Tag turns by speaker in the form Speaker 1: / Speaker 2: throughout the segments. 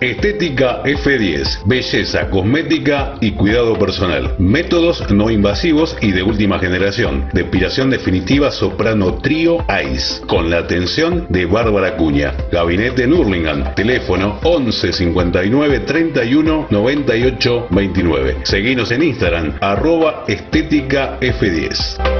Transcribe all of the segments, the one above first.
Speaker 1: Estética F10, belleza, cosmética y cuidado personal. Métodos no invasivos y de última generación. Depilación definitiva soprano trío ICE, con la atención de Bárbara Cuña. Gabinete en Hurlingham, teléfono 11 59 31 98 29. Seguinos en Instagram, arroba estética F10.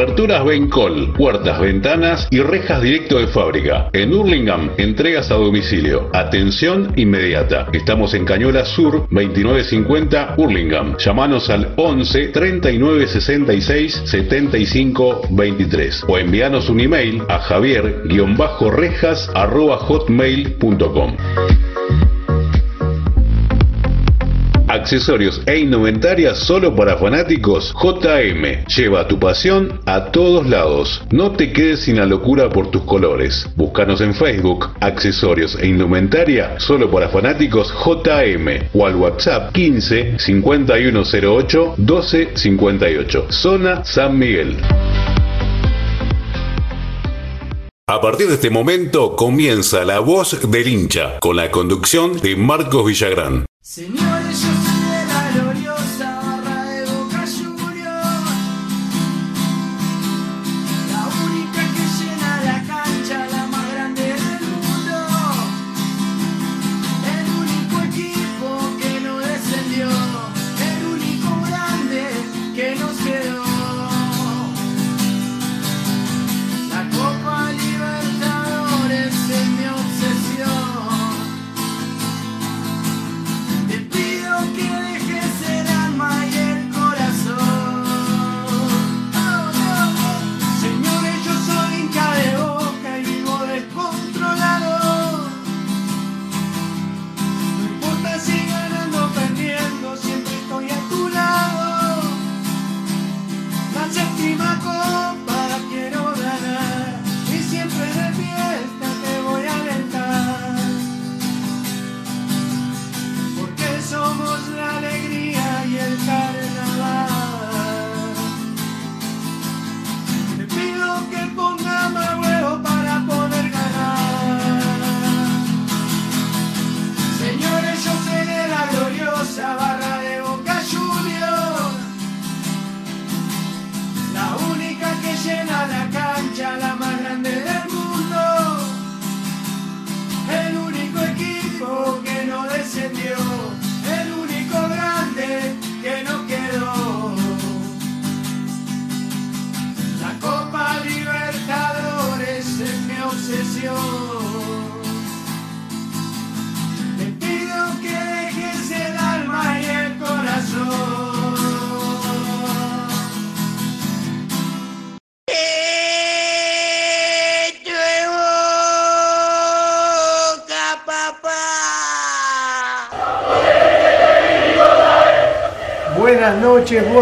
Speaker 1: Aberturas Bencol, puertas, ventanas y rejas directo de fábrica. En Hurlingham, entregas a domicilio. Atención inmediata. Estamos en Cañola Sur, 2950 Hurlingham. Llámanos al 11 39 66 75 23 o envíanos un email a javier-rejas accesorios e indumentaria solo para fanáticos, JM. Lleva tu pasión a todos lados. No te quedes sin la locura por tus colores. Búscanos en Facebook, accesorios e indumentaria solo para fanáticos JM o al WhatsApp 15 5108 1258. Zona San Miguel. A partir de este momento comienza la voz del hincha con la conducción de Marcos Villagrán.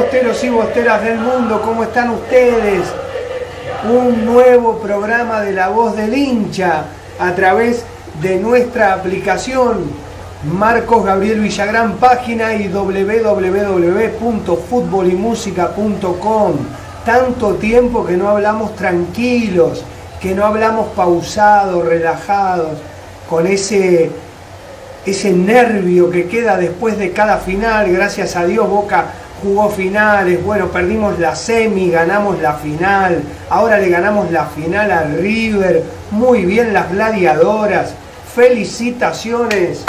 Speaker 2: Bosteros y bosteras del mundo, ¿cómo están ustedes? Un nuevo programa de La Voz del Hincha a través de nuestra aplicación Marcos Gabriel Villagrán, página y www.futbolymusica.com. Tanto tiempo que no hablamos tranquilos, que no hablamos pausados, relajados, con ese ese nervio que queda después de cada final, gracias a Dios Boca jugó finales, bueno, perdimos la semi, ganamos la final, ahora le ganamos la final al River, muy bien las gladiadoras, felicitaciones,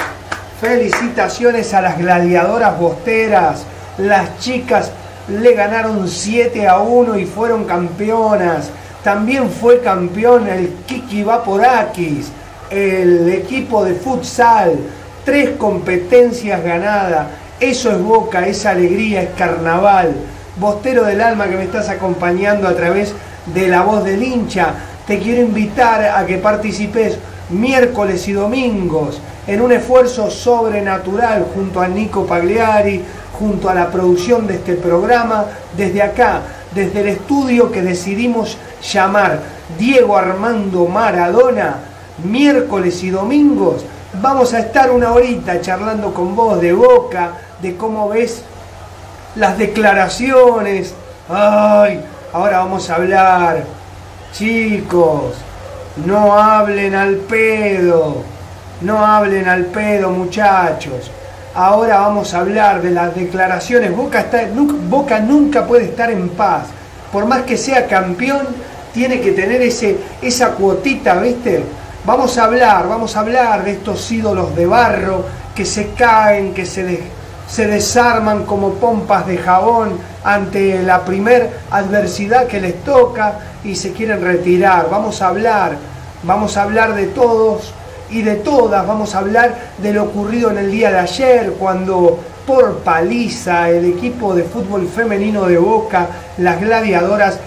Speaker 2: felicitaciones a las gladiadoras bosteras, las chicas le ganaron 7 a 1 y fueron campeonas, también fue campeón el Kiki Vaporakis, el equipo de futsal, tres competencias ganadas, eso es boca, es alegría, es carnaval. Bostero del alma que me estás acompañando a través de la voz del hincha, te quiero invitar a que participes miércoles y domingos en un esfuerzo sobrenatural junto a Nico Pagliari, junto a la producción de este programa, desde acá, desde el estudio que decidimos llamar Diego Armando Maradona, miércoles y domingos, vamos a estar una horita charlando con vos de boca, de cómo ves las declaraciones. Ay, ahora vamos a hablar. Chicos, no hablen al pedo. No hablen al pedo, muchachos. Ahora vamos a hablar de las declaraciones. Boca, está, nunca, Boca nunca puede estar en paz. Por más que sea campeón, tiene que tener ese, esa cuotita, ¿viste? Vamos a hablar, vamos a hablar de estos ídolos de barro que se caen, que se, se desarman como pompas de jabón ante la primer adversidad que les toca y se quieren retirar. Vamos a hablar, vamos a hablar de todos y de todas, vamos a hablar de lo ocurrido en el día de ayer cuando por paliza el equipo de fútbol femenino de Boca, las gladiadoras,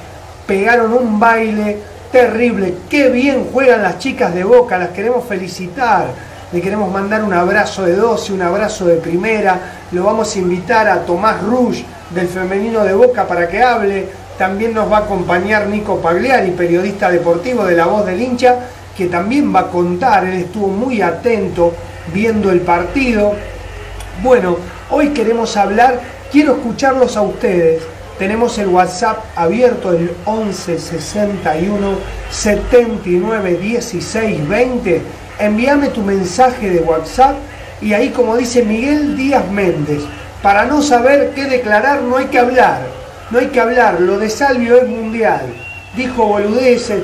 Speaker 2: pegaron un baile terrible. Qué bien juegan las chicas de Boca, las queremos felicitar le queremos mandar un abrazo de 12, un abrazo de primera. Lo vamos a invitar a Tomás Rush del Femenino de Boca para que hable. También nos va a acompañar Nico Pagliari, periodista deportivo de La Voz del Hincha, que también va a contar. Él estuvo muy atento viendo el partido. Bueno, hoy queremos hablar, quiero escucharlos a ustedes. Tenemos el WhatsApp abierto el 11 61 79 16 20 envíame tu mensaje de WhatsApp y ahí como dice Miguel Díaz Méndez, para no saber qué declarar no hay que hablar, no hay que hablar, lo de Salvio es mundial, dijo boludeces,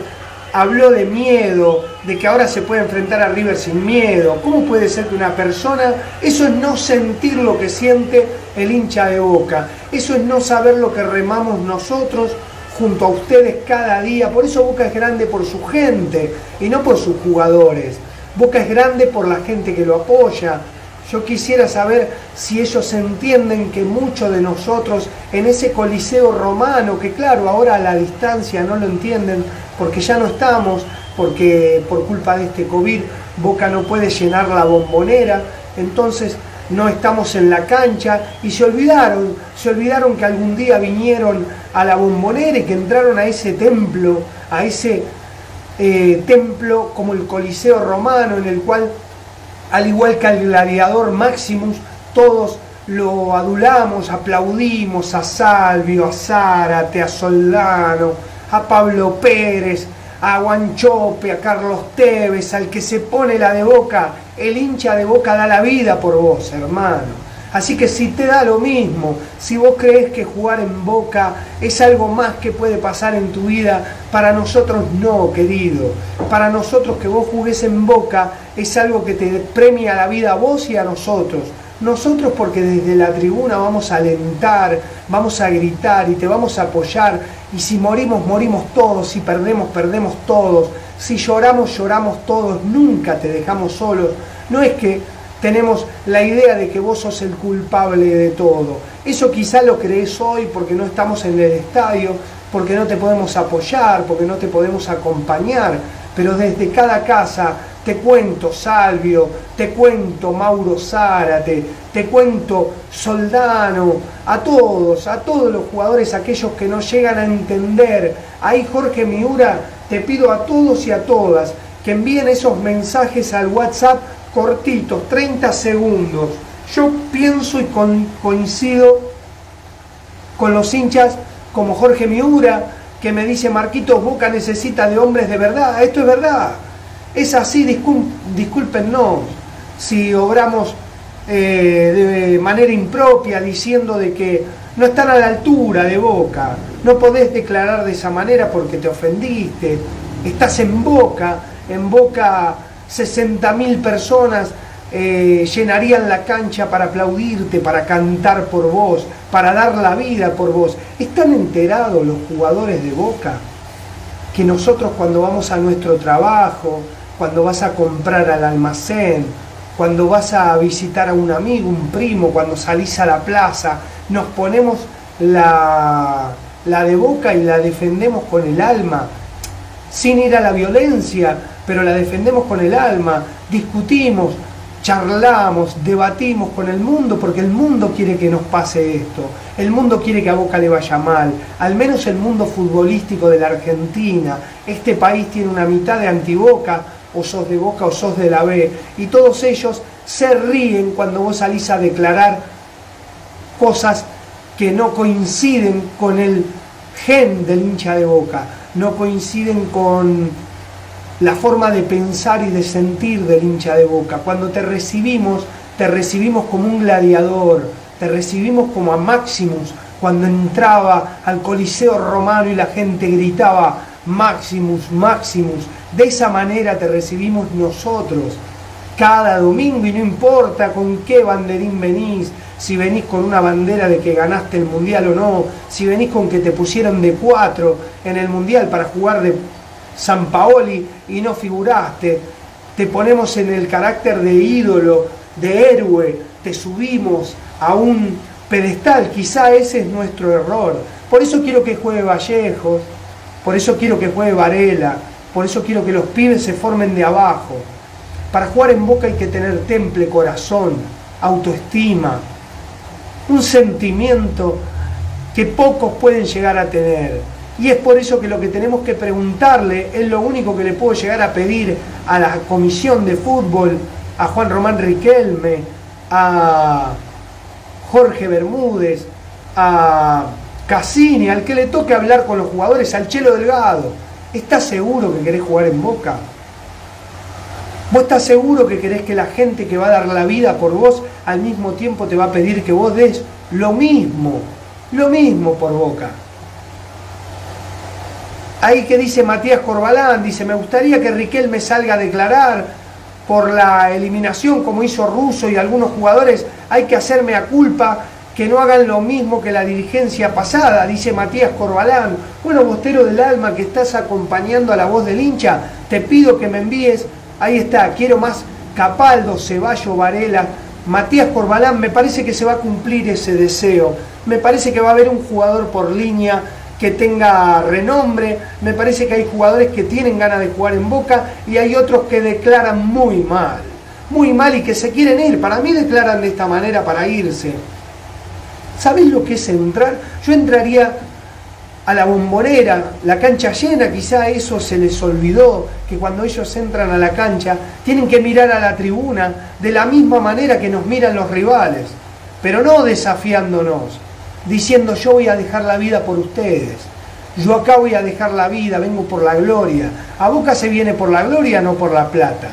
Speaker 2: habló de miedo, de que ahora se puede enfrentar a River sin miedo, ¿cómo puede ser que una persona, eso es no sentir lo que siente el hincha de boca, eso es no saber lo que remamos nosotros junto a ustedes cada día, por eso Boca es grande por su gente y no por sus jugadores. Boca es grande por la gente que lo apoya. Yo quisiera saber si ellos entienden que muchos de nosotros en ese coliseo romano, que claro, ahora a la distancia no lo entienden porque ya no estamos, porque por culpa de este COVID Boca no puede llenar la bombonera, entonces no estamos en la cancha y se olvidaron, se olvidaron que algún día vinieron a la bombonera y que entraron a ese templo, a ese eh, templo como el Coliseo romano, en el cual, al igual que al gladiador Maximus, todos lo adulamos, aplaudimos a Salvio, a Zárate, a Soldano, a Pablo Pérez, a Guanchope, a Carlos Tevez, al que se pone la de boca, el hincha de boca da la vida por vos, hermano. Así que si te da lo mismo, si vos crees que jugar en boca es algo más que puede pasar en tu vida, para nosotros no, querido. Para nosotros que vos jugues en boca es algo que te premia la vida a vos y a nosotros. Nosotros porque desde la tribuna vamos a alentar, vamos a gritar y te vamos a apoyar. Y si morimos, morimos todos. Si perdemos, perdemos todos. Si lloramos, lloramos todos. Nunca te dejamos solos. No es que tenemos la idea de que vos sos el culpable de todo. Eso quizá lo crees hoy porque no estamos en el estadio, porque no te podemos apoyar, porque no te podemos acompañar, pero desde cada casa te cuento Salvio, te cuento Mauro Zárate, te cuento Soldano, a todos, a todos los jugadores, aquellos que no llegan a entender. Ahí Jorge Miura, te pido a todos y a todas que envíen esos mensajes al WhatsApp cortitos, 30 segundos. Yo pienso y coincido con los hinchas como Jorge Miura, que me dice Marquitos Boca necesita de hombres de verdad. Esto es verdad. Es así, discúlpenos. si obramos eh, de manera impropia diciendo de que no están a la altura de Boca. No podés declarar de esa manera porque te ofendiste. Estás en Boca, en Boca 60.000 personas eh, llenarían la cancha para aplaudirte, para cantar por vos, para dar la vida por vos. ¿Están enterados los jugadores de Boca que nosotros cuando vamos a nuestro trabajo, cuando vas a comprar al almacén, cuando vas a visitar a un amigo, un primo, cuando salís a la plaza, nos ponemos la, la de boca y la defendemos con el alma, sin ir a la violencia, pero la defendemos con el alma, discutimos, charlamos, debatimos con el mundo, porque el mundo quiere que nos pase esto, el mundo quiere que a Boca le vaya mal, al menos el mundo futbolístico de la Argentina, este país tiene una mitad de antiboca, o sos de Boca o sos de la B. Y todos ellos se ríen cuando vos salís a declarar cosas que no coinciden con el gen del hincha de Boca, no coinciden con la forma de pensar y de sentir del hincha de Boca. Cuando te recibimos, te recibimos como un gladiador, te recibimos como a Maximus, cuando entraba al Coliseo Romano y la gente gritaba, Maximus, Maximus. De esa manera te recibimos nosotros cada domingo y no importa con qué banderín venís, si venís con una bandera de que ganaste el mundial o no, si venís con que te pusieron de cuatro en el mundial para jugar de San Paoli y no figuraste, te ponemos en el carácter de ídolo, de héroe, te subimos a un pedestal, quizá ese es nuestro error. Por eso quiero que juegue Vallejos, por eso quiero que juegue Varela, por eso quiero que los pibes se formen de abajo. Para jugar en Boca hay que tener temple, corazón, autoestima, un sentimiento que pocos pueden llegar a tener. Y es por eso que lo que tenemos que preguntarle es lo único que le puedo llegar a pedir a la comisión de fútbol, a Juan Román Riquelme, a Jorge Bermúdez, a Cassini, al que le toque hablar con los jugadores, al Chelo Delgado, ¿estás seguro que querés jugar en Boca? ¿Vos estás seguro que querés que la gente que va a dar la vida por vos al mismo tiempo te va a pedir que vos des lo mismo, lo mismo por Boca? Ahí que dice Matías Corbalán, dice, me gustaría que Riquel me salga a declarar por la eliminación como hizo Russo y algunos jugadores, hay que hacerme a culpa que no hagan lo mismo que la dirigencia pasada, dice Matías Corbalán. Bueno, Bostero del Alma, que estás acompañando a la voz del hincha, te pido que me envíes, ahí está, quiero más Capaldo, Ceballo, Varela, Matías Corbalán, me parece que se va a cumplir ese deseo, me parece que va a haber un jugador por línea que tenga renombre, me parece que hay jugadores que tienen ganas de jugar en Boca y hay otros que declaran muy mal, muy mal y que se quieren ir, para mí declaran de esta manera para irse. ¿Sabés lo que es entrar? Yo entraría a la bombonera, la cancha llena, quizá eso se les olvidó, que cuando ellos entran a la cancha tienen que mirar a la tribuna de la misma manera que nos miran los rivales, pero no desafiándonos, diciendo yo voy a dejar la vida por ustedes, yo acá voy a dejar la vida, vengo por la gloria. A Boca se viene por la gloria, no por la plata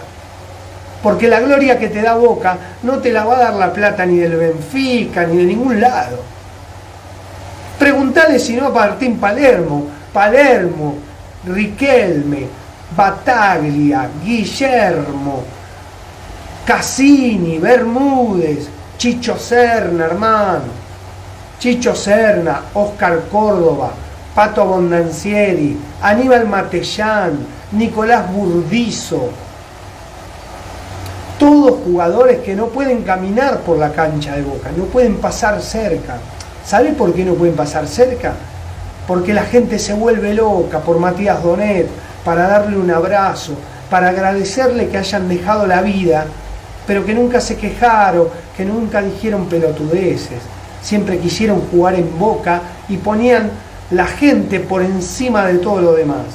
Speaker 2: porque la gloria que te da Boca no te la va a dar la plata ni del Benfica ni de ningún lado. Preguntale si no a Martín Palermo, Palermo, Riquelme, Bataglia, Guillermo, Cassini, Bermúdez, Chicho Serna, hermano, Chicho Serna, Oscar Córdoba, Pato Abondancieri, Aníbal Matellán, Nicolás Burdizo, todos jugadores que no pueden caminar por la cancha de Boca, no pueden pasar cerca. ¿Sabe por qué no pueden pasar cerca? Porque la gente se vuelve loca por Matías Donet, para darle un abrazo, para agradecerle que hayan dejado la vida, pero que nunca se quejaron, que nunca dijeron pelotudeces. Siempre quisieron jugar en Boca y ponían la gente por encima de todo lo demás.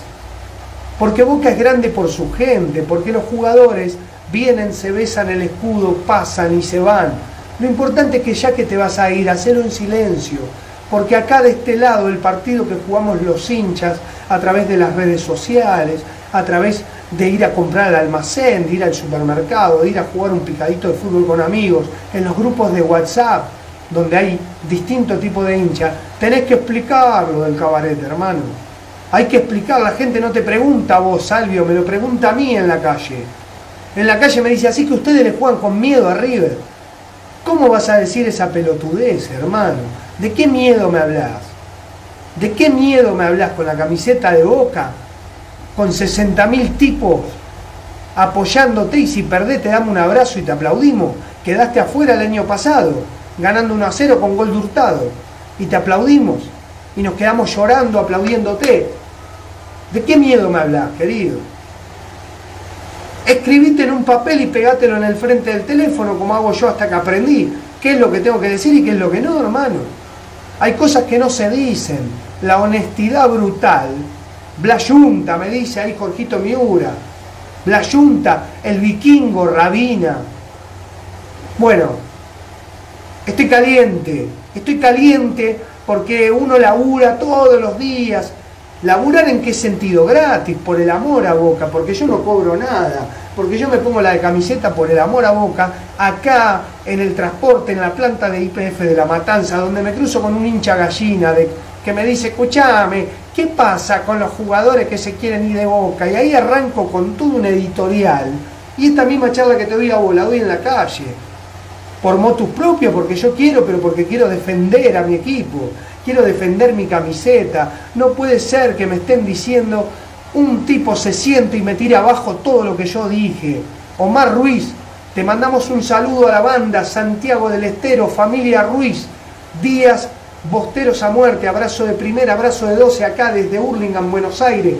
Speaker 2: Porque Boca es grande por su gente, porque los jugadores vienen, se besan el escudo, pasan y se van. Lo importante es que ya que te vas a ir, hacelo en silencio, porque acá de este lado el partido que jugamos los hinchas a través de las redes sociales, a través de ir a comprar al almacén, de ir al supermercado, de ir a jugar un picadito de fútbol con amigos, en los grupos de WhatsApp, donde hay distintos tipos de hinchas, tenés que explicarlo del cabaret, hermano. Hay que explicar, la gente no te pregunta a vos, Salvio, me lo pregunta a mí en la calle. En la calle me dice, así que ustedes le juegan con miedo a River. ¿Cómo vas a decir esa pelotudez, hermano? ¿De qué miedo me hablas? ¿De qué miedo me hablas con la camiseta de boca? Con 60.000 tipos apoyándote y si perdés te damos un abrazo y te aplaudimos. Quedaste afuera el año pasado, ganando 1 a 0 con gol de hurtado. Y te aplaudimos. Y nos quedamos llorando, aplaudiéndote. ¿De qué miedo me hablas, querido? Escribite en un papel y pegátelo en el frente del teléfono como hago yo hasta que aprendí qué es lo que tengo que decir y qué es lo que no, hermano. Hay cosas que no se dicen. La honestidad brutal. Blayunta, me dice ahí Jorgito Miura. Blayunta, el vikingo, Rabina. Bueno, estoy caliente. Estoy caliente porque uno labura todos los días ¿Laburar en qué sentido? Gratis, por el amor a Boca, porque yo no cobro nada, porque yo me pongo la de camiseta por el amor a Boca, acá en el transporte, en la planta de IPF de La Matanza, donde me cruzo con un hincha gallina de, que me dice, escúchame, ¿qué pasa con los jugadores que se quieren ir de Boca? Y ahí arranco con todo un editorial. Y esta misma charla que te doy a vos, la doy en la calle. Por motus propio, porque yo quiero, pero porque quiero defender a mi equipo quiero defender mi camiseta, no puede ser que me estén diciendo un tipo se siente y me tire abajo todo lo que yo dije. Omar Ruiz, te mandamos un saludo a la banda, Santiago del Estero, familia Ruiz, Díaz, Bosteros a muerte, abrazo de primera, abrazo de 12 acá desde Hurlingham, Buenos Aires.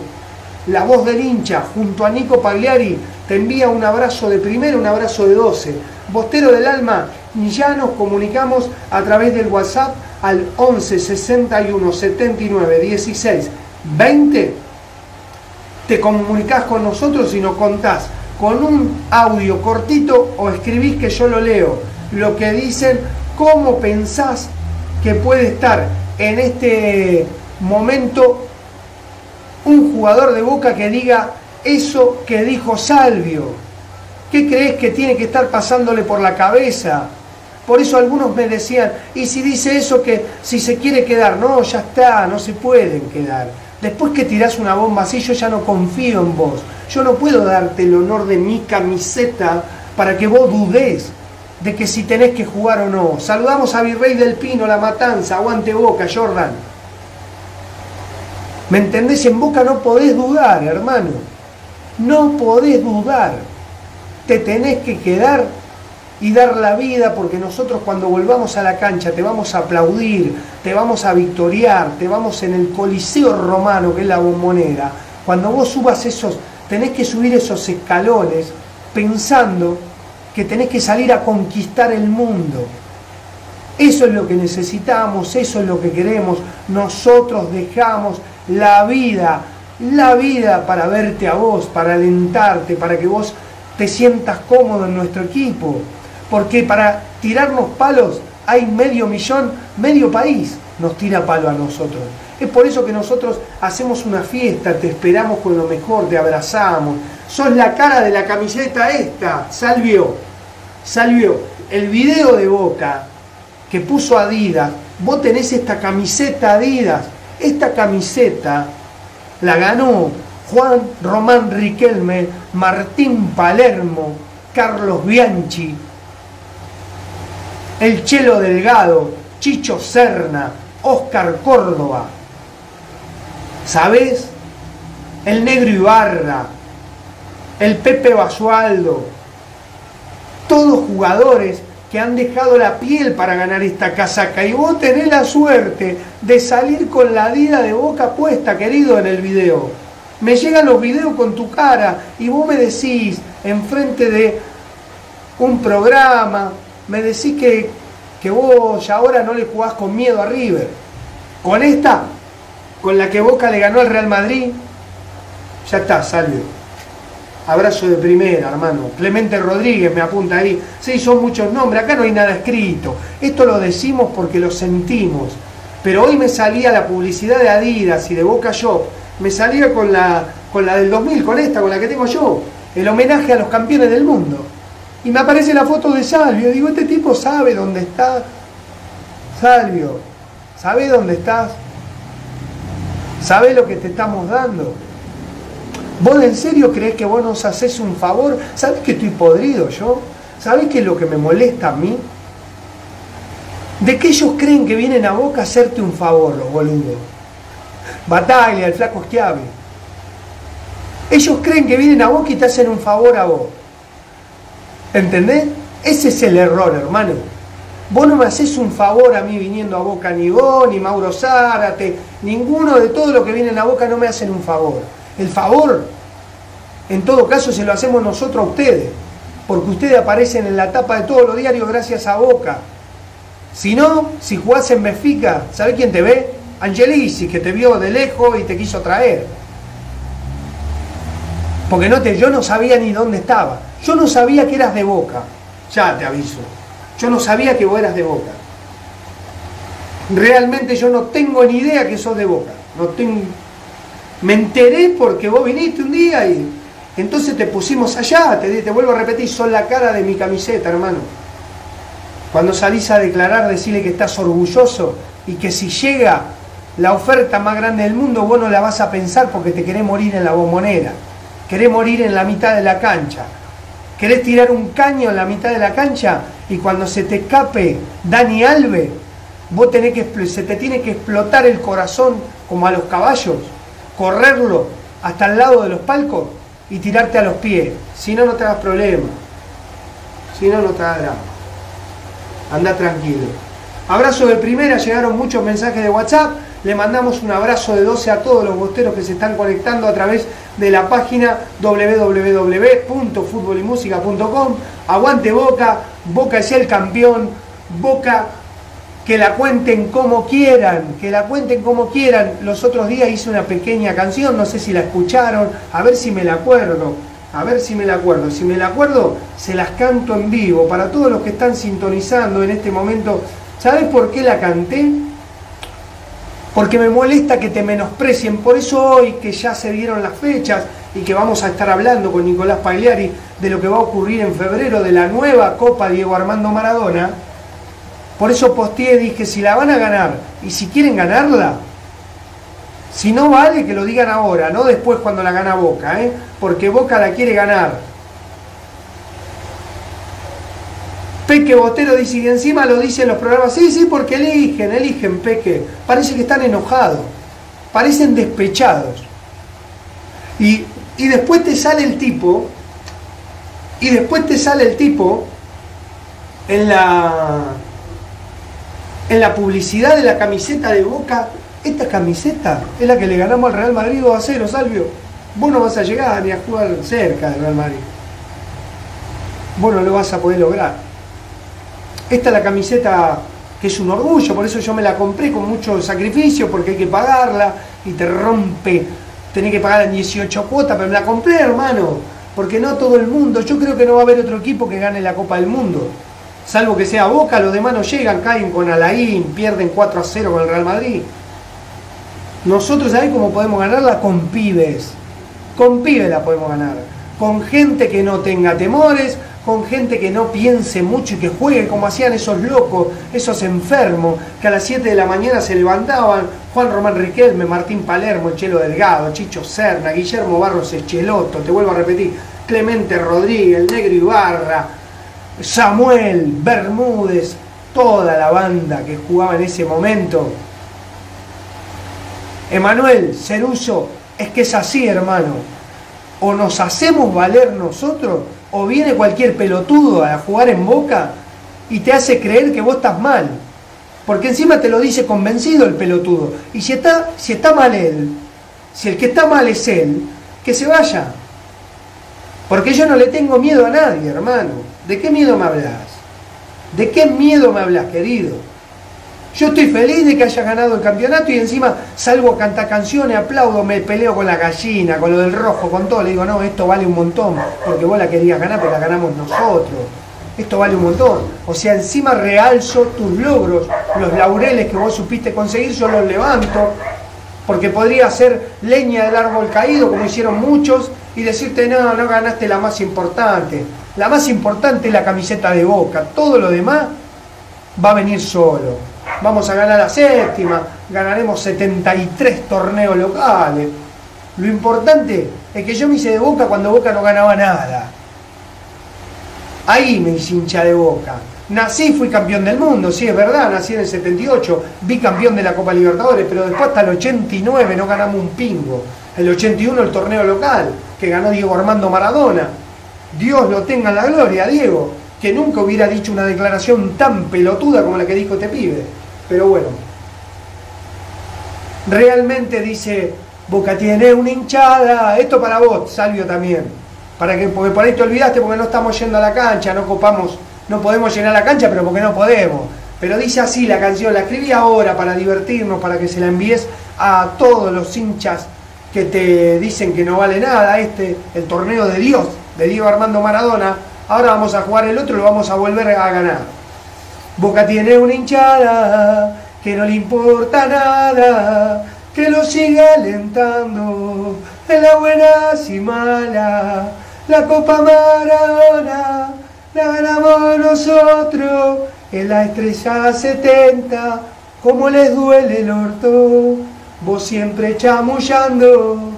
Speaker 2: La voz del hincha, junto a Nico Pagliari, te envía un abrazo de primera, un abrazo de 12. Bostero del alma, ya nos comunicamos a través del WhatsApp al 11 61 79 16 20, te comunicas con nosotros y nos contás. Con un audio cortito o escribís que yo lo leo, lo que dicen, cómo pensás que puede estar en este momento un jugador de boca que diga eso que dijo Salvio. ¿Qué crees que tiene que estar pasándole por la cabeza? Por eso algunos me decían, y si dice eso que si se quiere quedar, no, ya está, no se pueden quedar. Después que tirás una bomba así, yo ya no confío en vos. Yo no puedo darte el honor de mi camiseta para que vos dudes de que si tenés que jugar o no. Saludamos a Virrey del Pino, La Matanza, aguante Boca, Jordan. ¿Me entendés? En Boca no podés dudar, hermano. No podés dudar. Te tenés que quedar y dar la vida porque nosotros cuando volvamos a la cancha te vamos a aplaudir, te vamos a victoriar, te vamos en el Coliseo Romano que es la bombonera. Cuando vos subas esos, tenés que subir esos escalones pensando que tenés que salir a conquistar el mundo. Eso es lo que necesitamos, eso es lo que queremos. Nosotros dejamos la vida, la vida para verte a vos, para alentarte, para que vos te sientas cómodo en nuestro equipo porque para tirarnos palos hay medio millón, medio país nos tira palo a nosotros. Es por eso que nosotros hacemos una fiesta, te esperamos con lo mejor, te abrazamos. Sos la cara de la camiseta esta, Salvio. Salvio, el video de Boca que puso Adidas, vos tenés esta camiseta Adidas. Esta camiseta la ganó Juan Román Riquelme, Martín Palermo, Carlos Bianchi, el Chelo Delgado, Chicho Serna, Oscar Córdoba. ¿Sabes? El Negro Ibarra, el Pepe Basualdo, todos jugadores que han dejado la piel para ganar esta casaca. Y vos tenés la suerte de salir con la vida de boca puesta, querido, en el video. Me llegan los videos con tu cara y vos me decís, enfrente de un programa, me decís que, que vos ya ahora no le jugás con miedo a River. Con esta, con la que Boca le ganó al Real Madrid, ya está, salió. Abrazo de primera, hermano. Clemente Rodríguez me apunta ahí. Sí, son muchos nombres. Acá no hay nada escrito. Esto lo decimos porque lo sentimos. Pero hoy me salía la publicidad de Adidas y de Boca Shop. Me salía con la con la del 2000, con esta, con la que tengo yo, el homenaje a los campeones del mundo. Y me aparece la foto de Salvio, digo, este tipo sabe dónde está. Salvio, ¿sabe dónde estás? ¿Sabe lo que te estamos dando? ¿Vos en serio crees que vos nos haces un favor? ¿Sabés que estoy podrido yo? ¿Sabés qué es lo que me molesta a mí? De que ellos creen que vienen a Boca a hacerte un favor, los boludos. Batalla, el flaco Schiavi. Ellos creen que vienen a Boca y te hacen un favor a vos. ¿Entendés? Ese es el error, hermano. Vos no me haces un favor a mí viniendo a Boca, ni vos, ni Mauro Zárate, ninguno de todos los que vienen a Boca no me hacen un favor. El favor, en todo caso, se lo hacemos nosotros a ustedes, porque ustedes aparecen en la tapa de todos los diarios gracias a Boca. Si no, si jugás en Mefica, ¿sabés quién te ve? Angelici, que te vio de lejos y te quiso traer. Porque no te, yo no sabía ni dónde estaba. Yo no sabía que eras de Boca. Ya te aviso. Yo no sabía que vos eras de Boca. Realmente yo no tengo ni idea que sos de Boca. No tengo... Me enteré porque vos viniste un día y entonces te pusimos allá. Te, te vuelvo a repetir, son la cara de mi camiseta, hermano. Cuando salís a declarar, decirle que estás orgulloso y que si llega la oferta más grande del mundo, vos no la vas a pensar porque te querés morir en la bombonera. Querés morir en la mitad de la cancha. Querés tirar un caño en la mitad de la cancha y cuando se te escape Dani Alve, vos tenés que, se te tiene que explotar el corazón como a los caballos, correrlo hasta el lado de los palcos y tirarte a los pies. Si no, no te hagas problema. Si no, no te hagas drama. Anda tranquilo. Abrazo de primera, llegaron muchos mensajes de WhatsApp. Le mandamos un abrazo de 12 a todos los bosteros que se están conectando a través de la página www.futbolymusica.com. Aguante Boca, Boca es el campeón, Boca que la cuenten como quieran, que la cuenten como quieran. Los otros días hice una pequeña canción, no sé si la escucharon, a ver si me la acuerdo, a ver si me la acuerdo. Si me la acuerdo, se las canto en vivo para todos los que están sintonizando en este momento. ¿Sabes por qué la canté? Porque me molesta que te menosprecien. Por eso hoy que ya se dieron las fechas y que vamos a estar hablando con Nicolás Pagliari de lo que va a ocurrir en febrero de la nueva Copa Diego Armando Maradona, por eso posteé, dije, si la van a ganar y si quieren ganarla, si no vale que lo digan ahora, no después cuando la gana Boca, ¿eh? porque Boca la quiere ganar. Peque Botero dice, y encima lo dicen los programas, sí, sí, porque eligen, eligen, Peque. Parece que están enojados, parecen despechados. Y, y después te sale el tipo, y después te sale el tipo en la, en la publicidad de la camiseta de Boca. Esta camiseta es la que le ganamos al Real Madrid 2 a 0, Salvio. Vos no vas a llegar ni a jugar cerca del Real Madrid. Vos no lo vas a poder lograr. Esta es la camiseta que es un orgullo, por eso yo me la compré con mucho sacrificio, porque hay que pagarla y te rompe, tenés que pagar en 18 cuotas, pero me la compré, hermano, porque no todo el mundo, yo creo que no va a haber otro equipo que gane la Copa del Mundo, salvo que sea Boca, los demás no llegan, caen con Alain, pierden 4 a 0 con el Real Madrid. Nosotros, ¿sabés cómo podemos ganarla? Con pibes, con pibes la podemos ganar, con gente que no tenga temores, con gente que no piense mucho y que juegue como hacían esos locos, esos enfermos, que a las 7 de la mañana se levantaban, Juan Román Riquelme, Martín Palermo, Chelo Delgado, Chicho Serna, Guillermo Barros Echeloto, te vuelvo a repetir, Clemente Rodríguez, Negro Ibarra, Samuel, Bermúdez, toda la banda que jugaba en ese momento. Emanuel, Ceruso, es que es así, hermano. O nos hacemos valer nosotros o viene cualquier pelotudo a jugar en boca y te hace creer que vos estás mal. Porque encima te lo dice convencido el pelotudo. Y si está, si está mal él, si el que está mal es él, que se vaya. Porque yo no le tengo miedo a nadie, hermano. ¿De qué miedo me hablas? ¿De qué miedo me hablas, querido? Yo estoy feliz de que haya ganado el campeonato y encima salgo a cantar canciones, aplaudo, me peleo con la gallina, con lo del rojo, con todo. Le digo, no, esto vale un montón, porque vos la querías ganar, pero la ganamos nosotros. Esto vale un montón. O sea, encima realzo tus logros, los laureles que vos supiste conseguir, yo los levanto porque podría ser leña del árbol caído, como hicieron muchos, y decirte, no, no ganaste la más importante. La más importante es la camiseta de boca, todo lo demás va a venir solo. Vamos a ganar la séptima, ganaremos 73 torneos locales. Lo importante es que yo me hice de boca cuando Boca no ganaba nada. Ahí me hice hincha de boca. Nací, fui campeón del mundo, sí, es verdad, nací en el 78, vi campeón de la Copa Libertadores, pero después hasta el 89 no ganamos un pingo. El 81 el torneo local, que ganó Diego Armando Maradona. Dios lo tenga en la gloria, Diego, que nunca hubiera dicho una declaración tan pelotuda como la que dijo este pibe. Pero bueno, realmente dice, Boca tiene una hinchada, esto para vos, Salvio también, para que, porque por ahí te olvidaste porque no estamos yendo a la cancha, no copamos no podemos llenar la cancha, pero porque no podemos. Pero dice así la canción, la escribí ahora para divertirnos, para que se la envíes a todos los hinchas que te dicen que no vale nada, este, el torneo de Dios, de Diego Armando Maradona, ahora vamos a jugar el otro y lo vamos a volver a ganar. Boca tiene una hinchada que no le importa nada, que lo sigue alentando en la buena y mala, la Copa Maradona la ganamos nosotros en la estrella 70, como les duele el orto, vos siempre chamullando,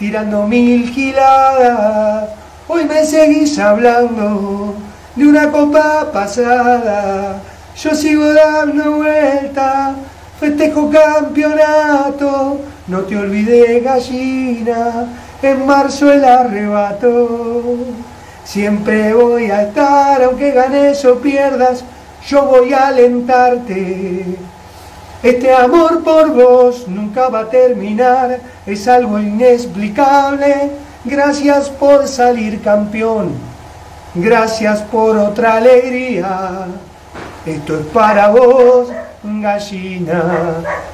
Speaker 2: tirando mil giladas, hoy me seguís hablando de una copa pasada, yo sigo dando vuelta, festejo campeonato, no te olvides gallina, en marzo el arrebato. Siempre voy a estar, aunque ganes o pierdas, yo voy a alentarte. Este amor por vos nunca va a terminar, es algo inexplicable. Gracias por salir campeón, gracias por otra alegría. Esto es para vos, gallina.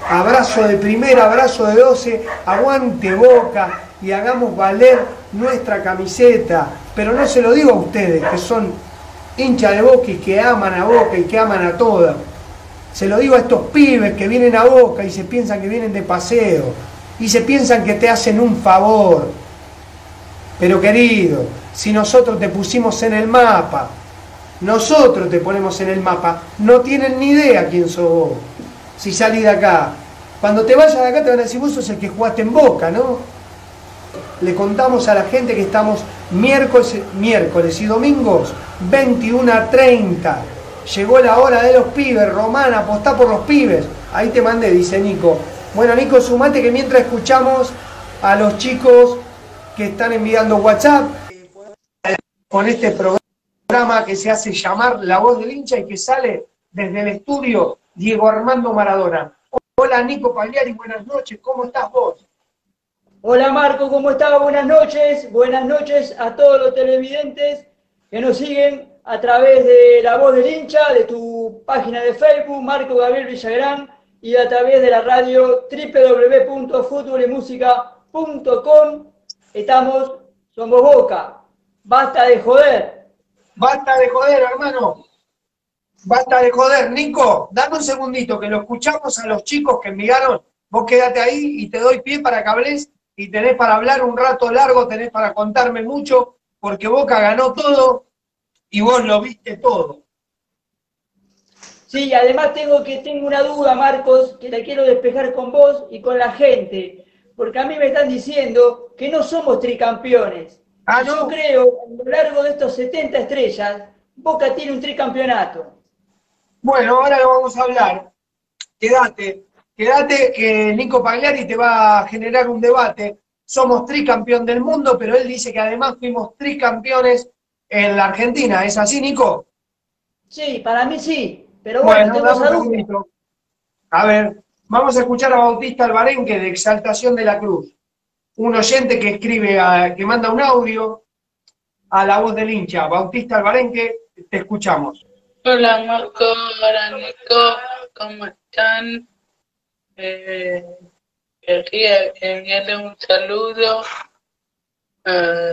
Speaker 2: Abrazo de primera, abrazo de doce, aguante boca y hagamos valer nuestra camiseta. Pero no se lo digo a ustedes, que son hinchas de Boca y que aman a Boca y que aman a todas. Se lo digo a estos pibes que vienen a Boca y se piensan que vienen de paseo y se piensan que te hacen un favor. Pero querido, si nosotros te pusimos en el mapa, nosotros te ponemos en el mapa, no tienen ni idea quién sos vos. Si salís de acá, cuando te vayas de acá te van a decir, vos sos el que jugaste en Boca, ¿no? le contamos a la gente que estamos miércoles, miércoles y domingos 21 a 30. Llegó la hora de los pibes, Romana, apostá por los pibes. Ahí te mandé, dice Nico. Bueno, Nico, sumate que mientras escuchamos a los chicos que están enviando WhatsApp con este programa que se hace llamar La Voz del Hincha y que sale desde el estudio Diego Armando Maradona. Hola Nico Pagliari, buenas noches, ¿cómo estás vos?
Speaker 3: Hola Marco, ¿cómo estás? Buenas noches. Buenas noches a todos los televidentes que nos siguen a través de La Voz del Hincha, de tu página de Facebook, Marco Gabriel Villagrán, y a través de la radio www.futbolymusica.com. Estamos, somos Boca. Basta de joder.
Speaker 2: Basta de joder, hermano. Basta de joder. Nico, dame un segundito que lo escuchamos a los chicos que enviaron. Vos quédate ahí y te doy pie para que hables y tenés para hablar un rato largo, tenés para contarme mucho, porque Boca ganó todo y vos lo viste todo.
Speaker 3: Sí, además tengo que tengo una duda, Marcos, que la quiero despejar con vos y con la gente, porque a mí me están diciendo que no somos tricampeones. Ah, Yo creo que a lo largo de estos 70 estrellas, Boca tiene un tricampeonato.
Speaker 2: Bueno, ahora lo vamos a hablar. Quédate, Quédate que Nico Pagliari te va a generar un debate. Somos tricampeón del mundo, pero él dice que además fuimos tricampeones en la Argentina. ¿Es así, Nico?
Speaker 3: Sí, para mí sí. Pero bueno, tengo
Speaker 2: A ver, vamos a escuchar a Bautista Albarenque de Exaltación de la Cruz. Un oyente que escribe, que manda un audio a la voz del hincha. Bautista Albarenque, te escuchamos.
Speaker 4: Hola Marco, hola Nico, ¿cómo están? Eh, quería enviarle un saludo a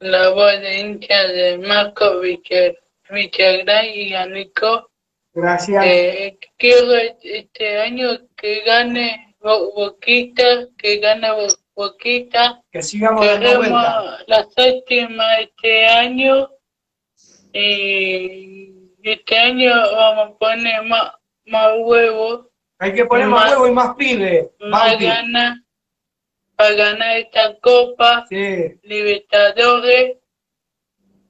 Speaker 4: la voz de hincha de Marco Villagrán y a Nico.
Speaker 2: Gracias.
Speaker 4: Eh, quiero este año que gane Boquita, que gana Boquita.
Speaker 2: Que sigamos
Speaker 4: Queremos la séptima este año. Y este año vamos a poner más, más huevos.
Speaker 2: Hay que poner más, huevos y más pibes.
Speaker 4: Más ganas para ganar esta Copa
Speaker 2: sí.
Speaker 4: Libertadores.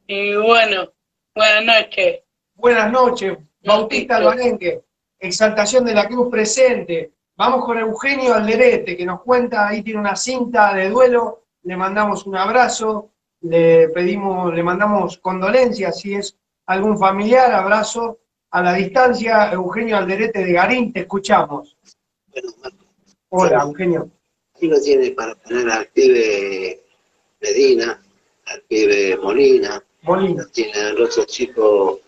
Speaker 4: Y bueno, buenas noches.
Speaker 2: Buenas noches, Bautista Albanenque. Exaltación de la Cruz presente. Vamos con Eugenio Alderete, que nos cuenta, ahí tiene una cinta de duelo, le mandamos un abrazo, le pedimos, le mandamos condolencias si es algún familiar, abrazo a la distancia, Eugenio Alderete de Garín, te escuchamos. Hola, Eugenio.
Speaker 5: Aquí lo tiene para poner al pibe Medina, al pibe Molina,
Speaker 2: Molina.
Speaker 5: tiene al otro chico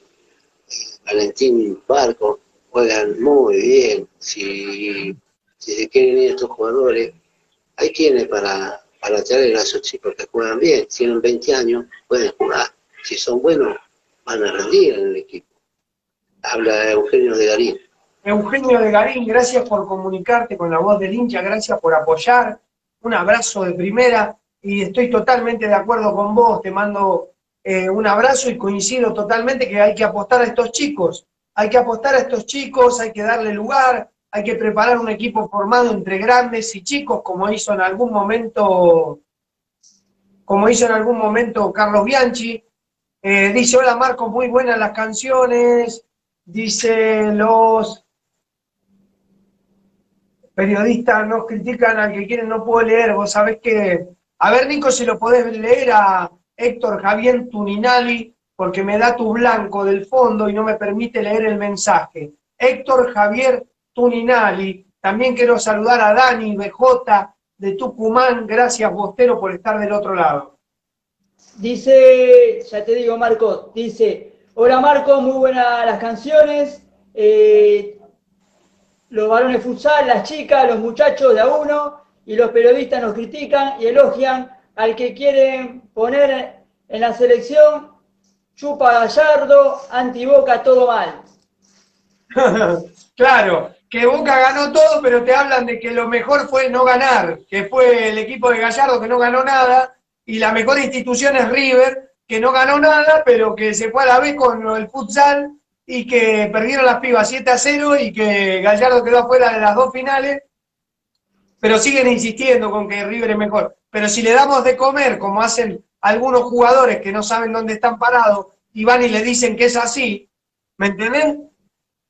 Speaker 5: Valentín Barco, juegan muy bien. Si, si se quieren ir estos jugadores, hay quienes para, para traer a esos chicos que juegan bien, tienen 20 años, pueden jugar. Si son buenos, van a rendir en el equipo. Habla Eugenio de Garín.
Speaker 2: Eugenio de Garín, gracias por comunicarte con la voz del hincha, gracias por apoyar, un abrazo de primera y estoy totalmente de acuerdo con vos, te mando eh, un abrazo y coincido totalmente que hay que apostar a estos chicos, hay que apostar a estos chicos, hay que darle lugar, hay que preparar un equipo formado entre grandes y chicos, como hizo en algún momento, como hizo en algún momento Carlos Bianchi. Eh, dice, hola Marco, muy buenas las canciones. Dice, los periodistas nos critican al que quieren, no puedo leer. Vos sabés que... A ver, Nico, si lo podés leer a Héctor Javier Tuninali, porque me da tu blanco del fondo y no me permite leer el mensaje. Héctor Javier Tuninali. También quiero saludar a Dani BJ de Tucumán. Gracias, Bostero, por estar del otro lado.
Speaker 3: Dice, ya te digo, Marco, dice, hola Marco, muy buenas las canciones. Eh, los varones futsal, las chicas, los muchachos de a uno, y los periodistas nos critican y elogian al que quieren poner en la selección, chupa Gallardo, anti-boca, todo mal.
Speaker 2: claro, que Boca ganó todo, pero te hablan de que lo mejor fue no ganar, que fue el equipo de Gallardo que no ganó nada, y la mejor institución es River, que no ganó nada, pero que se fue a la vez con el futsal y que perdieron las pibas 7 a 0 y que Gallardo quedó afuera de las dos finales, pero siguen insistiendo con que River es mejor. Pero si le damos de comer, como hacen algunos jugadores que no saben dónde están parados y van y le dicen que es así, ¿me entendés?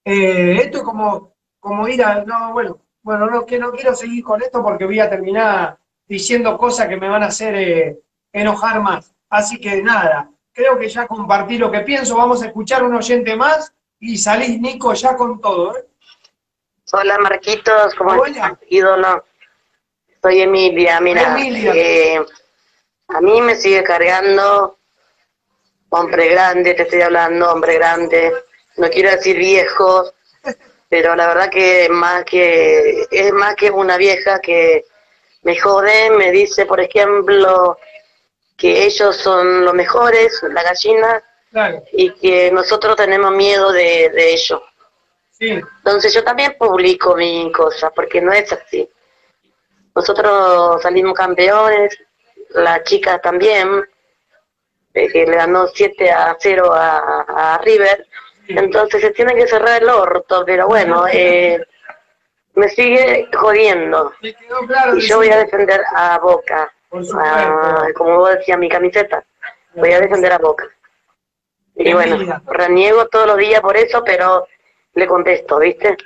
Speaker 2: Eh, esto es como, como ir a... No, bueno, bueno, no, que no quiero seguir con esto porque voy a terminar diciendo cosas que me van a hacer eh, enojar más. Así que nada, creo que ya compartí lo que pienso. Vamos a escuchar un oyente más y salís, Nico, ya con todo. ¿eh?
Speaker 6: Hola, Marquitos, ¿cómo estás, ídolo? Soy Emilia, mira. Eh, a mí me sigue cargando hombre grande, te estoy hablando, hombre grande. No quiero decir viejo, pero la verdad que más que es más que una vieja que me jode, me dice, por ejemplo, que ellos son los mejores, la gallina, y que nosotros tenemos miedo de, de ellos. Entonces yo también publico mi cosa, porque no es así. Nosotros salimos campeones, la chica también, eh, que le ganó 7 a 0 a, River, entonces se tiene que cerrar el orto, pero bueno, eh, me sigue jodiendo. y yo voy a defender a Boca. Como vos decías, mi camiseta. Voy a defender a Boca. Y bueno, reniego todos los días por eso, pero le contesto, ¿viste?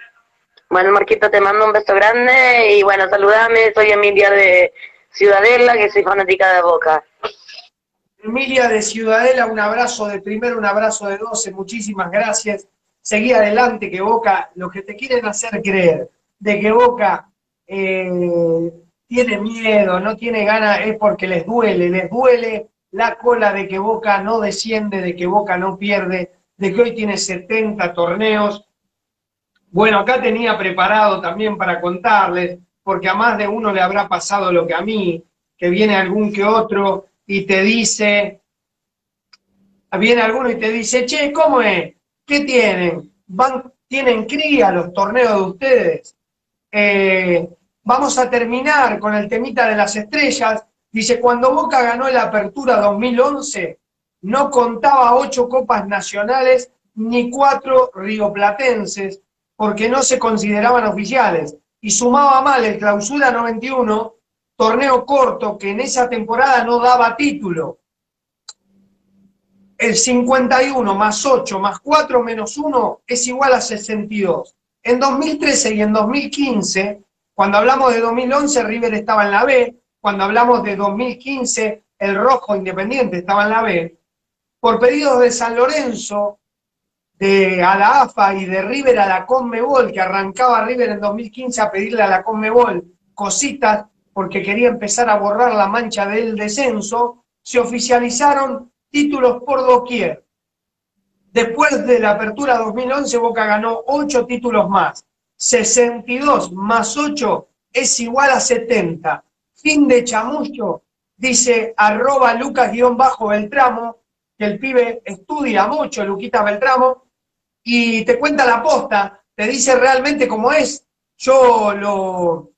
Speaker 6: Bueno, Marquito, te mando un beso grande y bueno, saludame, soy Emilia de Ciudadela, que soy fanática de Boca.
Speaker 2: Emilia de Ciudadela, un abrazo de primero, un abrazo de doce, muchísimas gracias. Seguí adelante, que Boca, lo que te quieren hacer creer, de que Boca eh, tiene miedo, no tiene ganas, es porque les duele, les duele la cola de que Boca no desciende, de que Boca no pierde, de que hoy tiene 70 torneos. Bueno, acá tenía preparado también para contarles, porque a más de uno le habrá pasado lo que a mí, que viene algún que otro y te dice, viene alguno y te dice, che, ¿cómo es? ¿Qué tienen? ¿Van, ¿Tienen cría los torneos de ustedes? Eh, Vamos a terminar con el temita de las estrellas. Dice, cuando Boca ganó la Apertura 2011, no contaba ocho copas nacionales ni cuatro rioplatenses, porque no se consideraban oficiales. Y sumaba mal el clausura 91, torneo corto que en esa temporada no daba título. El 51 más 8 más 4 menos 1 es igual a 62. En 2013 y en 2015, cuando hablamos de 2011, River estaba en la B, cuando hablamos de 2015, el Rojo Independiente estaba en la B, por pedidos de San Lorenzo, de a la AFA y de River a la Conmebol, que arrancaba River en 2015 a pedirle a la Conmebol cositas porque quería empezar a borrar la mancha del descenso, se oficializaron títulos por doquier. Después de la apertura 2011, Boca ganó 8 títulos más. 62 más 8 es igual a 70. Fin de chamullo, dice arroba Lucas-Beltramo, que el pibe estudia mucho, Luquita Beltramo, y te cuenta la posta, te dice realmente cómo es. Yo lo,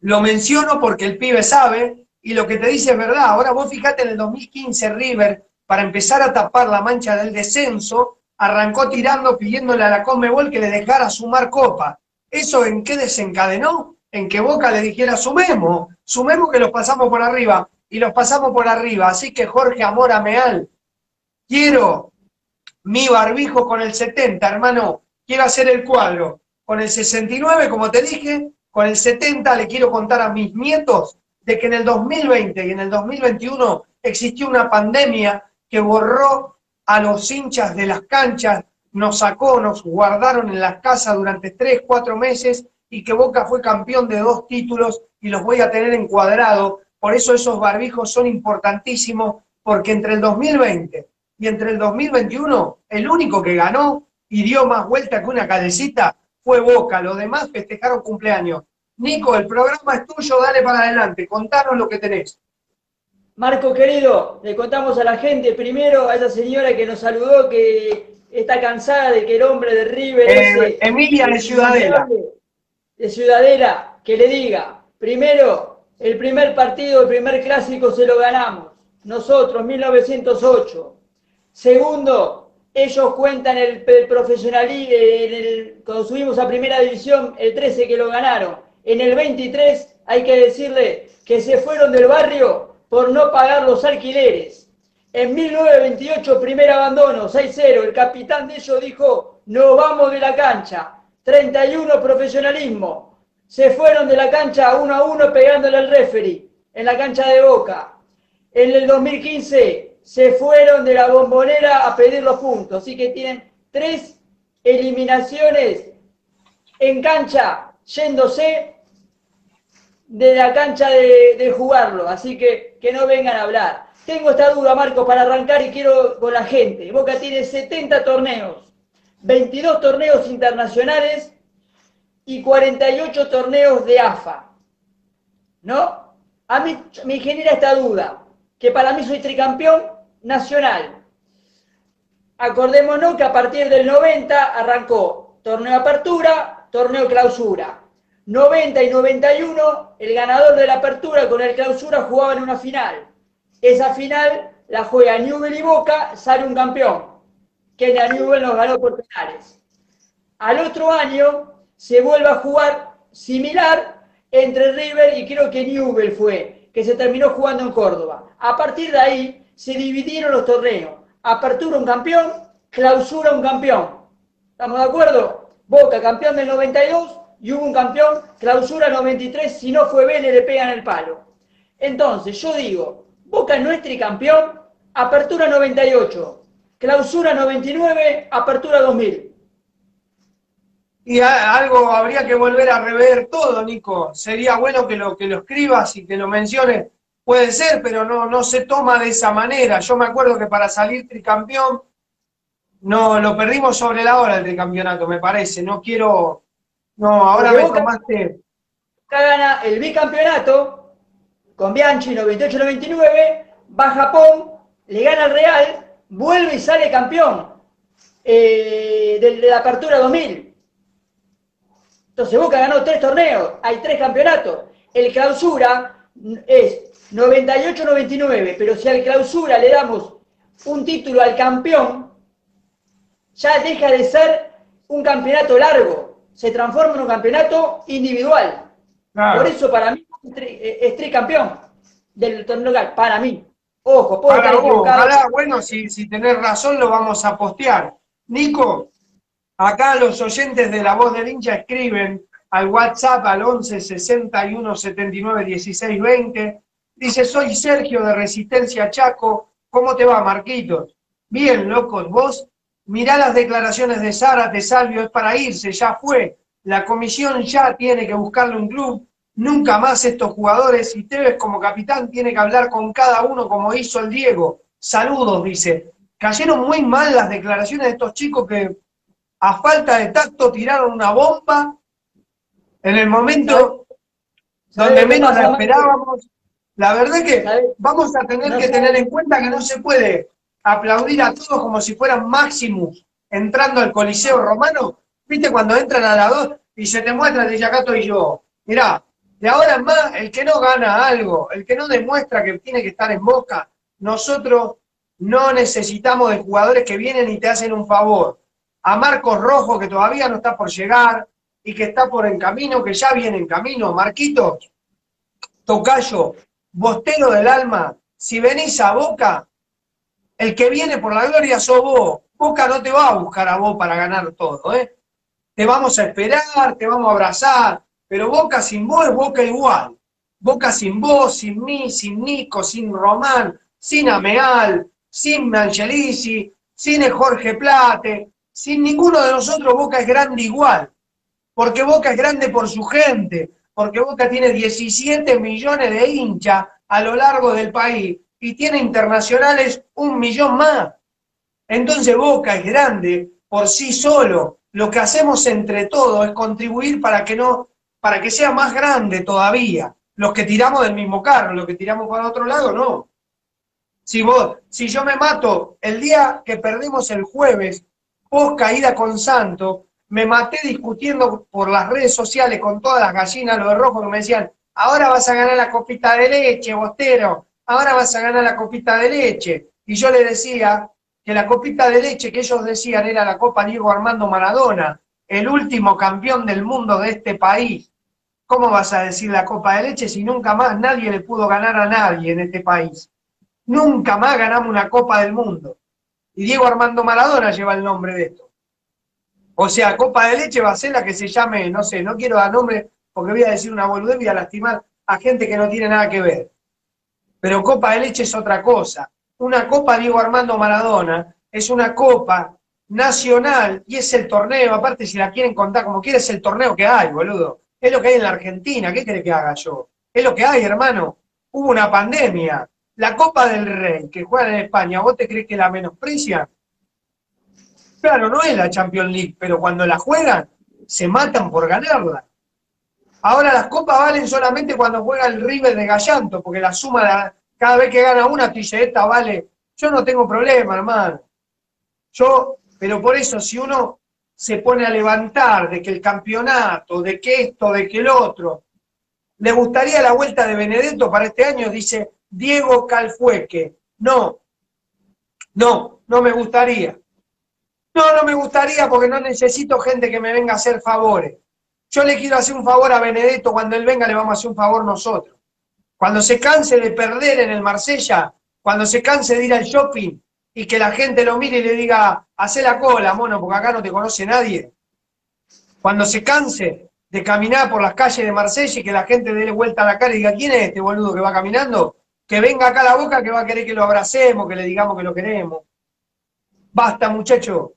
Speaker 2: lo menciono porque el pibe sabe, y lo que te dice es verdad. Ahora vos fíjate en el 2015 River, para empezar a tapar la mancha del descenso, arrancó tirando, pidiéndole a la Conmebol que le dejara sumar copa. ¿Eso en qué desencadenó? En que Boca le dijera sumemos, sumemos que los pasamos por arriba, y los pasamos por arriba. Así que Jorge Amora Meal, quiero mi barbijo con el 70, hermano, quiero hacer el cuadro. Con el 69, como te dije, con el 70 le quiero contar a mis nietos de que en el 2020 y en el 2021 existió una pandemia que borró a los hinchas de las canchas, nos sacó, nos guardaron en las casas durante tres, cuatro meses y que Boca fue campeón de dos títulos y los voy a tener encuadrado. Por eso esos barbijos son importantísimos, porque entre el 2020 y entre el 2021 el único que ganó y dio más vuelta que una calecita fue Boca. Los demás festejaron cumpleaños. Nico, el programa es tuyo, dale para adelante, contanos lo que tenés.
Speaker 3: Marco querido, le contamos a la gente, primero a esa señora que nos saludó, que está cansada de que el hombre de River...
Speaker 2: Eh, Emilia de Ciudadela.
Speaker 3: De Ciudadela, que le diga, primero, el primer partido, el primer clásico se lo ganamos, nosotros, 1908. Segundo, ellos cuentan el, el profesionalismo, cuando subimos a primera división, el 13 que lo ganaron. En el 23 hay que decirle que se fueron del barrio por no pagar los alquileres. En 1928, primer abandono, 6-0. El capitán de ellos dijo, no vamos de la cancha. 31, profesionalismo. Se fueron de la cancha uno a uno pegándole al referee en la cancha de Boca. En el 2015 se fueron de la bombonera a pedir los puntos. Así que tienen tres eliminaciones en cancha yéndose de la cancha de, jugarlo, así que que no vengan a hablar. Tengo esta duda, Marco, para arrancar y quiero con la gente. Boca tiene 70 torneos, 22 torneos internacionales y 48 torneos de AFA. ¿No? A mí me genera esta duda, que para mí soy tricampeón nacional. Acordémonos que a partir del 90 arrancó torneo apertura, torneo clausura. 90 y 91, el ganador de la apertura con el clausura jugaba en una final. Esa final la juega Newell y Boca, sale un campeón, que Newell nos ganó por penales. Al otro año se vuelve a jugar similar entre River y creo que Newell fue, que se terminó jugando en Córdoba. A partir de ahí se dividieron los torneos. Apertura un campeón, clausura un campeón. ¿Estamos de acuerdo? Boca campeón del 92, y hubo un campeón, clausura 93, si no fue Vélez le pegan el palo. Entonces, yo digo, Boca no es tricampeón, apertura 98, clausura 99, apertura 2000.
Speaker 2: Y algo habría que volver a rever todo, Nico. Sería bueno que lo, que lo escribas y que lo menciones. Puede ser, pero no, no se toma de esa manera. Yo me acuerdo que para salir tricampeón, no, lo perdimos sobre la hora el tricampeonato, me parece. No quiero no, ahora me tomaste.
Speaker 3: Acá gana el bicampeonato con Bianchi 98-99, va a Japón, le gana al Real, vuelve y sale campeón eh, de, la apertura 2000. Entonces Boca ganó tres torneos, hay tres campeonatos. El clausura es 98-99, pero si al clausura le damos un título al campeón, ya deja de ser un campeonato largo, se transforma en un campeonato individual. Por eso para mí es tricampeón del torneo local, para mí. Ojo, puedo estar
Speaker 2: equivocado. bueno, si, si tenés razón lo vamos a postear. Nico, acá los oyentes de La Voz del Hincha escriben al WhatsApp al 11 61 79 16 20. Dice, soy Sergio de Resistencia Chaco. ¿Cómo te va, Marquitos? Bien, locos, vos mirá las declaraciones de Sara, de Salvio, es para irse, ya fue. La comisión ya tiene que buscarle un club Nunca más estos jugadores y Tevez como capitán tiene que hablar con cada uno como hizo el Diego. Saludos, dice. Cayeron muy mal las declaraciones de estos chicos que a falta de tacto tiraron una bomba en el momento donde menos esperábamos. La verdad es que vamos a tener que tener en cuenta que no se puede aplaudir a todos como si fueran Maximus entrando al Coliseo Romano. ¿Viste cuando entran a la dos y se te muestra, dice acá estoy yo? Mirá, de ahora en más, el que no gana algo, el que no demuestra que tiene que estar en boca, nosotros no necesitamos de jugadores que vienen y te hacen un favor. A Marcos Rojo, que todavía no está por llegar y que está por en camino, que ya viene en camino. Marquitos, Tocayo, Bostero del Alma, si venís a Boca, el que viene por la gloria sos vos. Boca no te va a buscar a vos para ganar todo, ¿eh? Te vamos a esperar, te vamos a abrazar, pero Boca sin vos es Boca igual. Boca sin vos, sin mí, sin Nico, sin Román, sin Ameal, sin Angelici, sin Jorge Plate, sin ninguno de nosotros Boca es grande igual. Porque Boca es grande por su gente, porque Boca tiene 17 millones de hinchas a lo largo del país y tiene internacionales un millón más. Entonces Boca es grande por sí solo. Lo que hacemos entre todos es contribuir para que no para que sea más grande todavía. Los que tiramos del mismo carro, los que tiramos para otro lado, no. Si vos, si yo me mato el día que perdimos el jueves, post caída con Santo, me maté discutiendo por las redes sociales con todas las gallinas, los de rojo, que me decían, ahora vas a ganar la copita de leche, Bostero, ahora vas a ganar la copita de leche. Y yo le decía que la copita de leche que ellos decían era la Copa Diego Armando Maradona, el último campeón del mundo de este país. ¿Cómo vas a decir la copa de leche si nunca más nadie le pudo ganar a nadie en este país? Nunca más ganamos una copa del mundo. Y Diego Armando Maradona lleva el nombre de esto. O sea, copa de leche va a ser la que se llame, no sé, no quiero dar nombre porque voy a decir una boludez y a lastimar a gente que no tiene nada que ver. Pero copa de leche es otra cosa. Una copa Diego Armando Maradona es una copa nacional y es el torneo, aparte si la quieren contar como quieres, es el torneo que hay, boludo. Es lo que hay en la Argentina, ¿qué querés que haga yo? Es lo que hay, hermano. Hubo una pandemia. La Copa del Rey, que juega en España, ¿vos te crees que la menosprecia? Claro, no es la Champions League, pero cuando la juegan, se matan por ganarla. Ahora las copas valen solamente cuando juega el River de Gallanto, porque la suma, cada vez que gana una, tú vale. Yo no tengo problema, hermano. Yo, pero por eso, si uno se pone a levantar de que el campeonato, de que esto, de que el otro. ¿Le gustaría la vuelta de Benedetto para este año? Dice Diego Calfueque. No, no, no me gustaría. No, no me gustaría porque no necesito gente que me venga a hacer favores. Yo le quiero hacer un favor a Benedetto, cuando él venga le vamos a hacer un favor nosotros. Cuando se canse de perder en el Marsella, cuando se canse de ir al shopping, y que la gente lo mire y le diga, hace la cola, mono, porque acá no te conoce nadie. Cuando se canse de caminar por las calles de Marsella y que la gente dé vuelta a la cara y diga, ¿quién es este boludo que va caminando? Que venga acá a la boca que va a querer que lo abracemos, que le digamos que lo queremos. Basta, muchachos.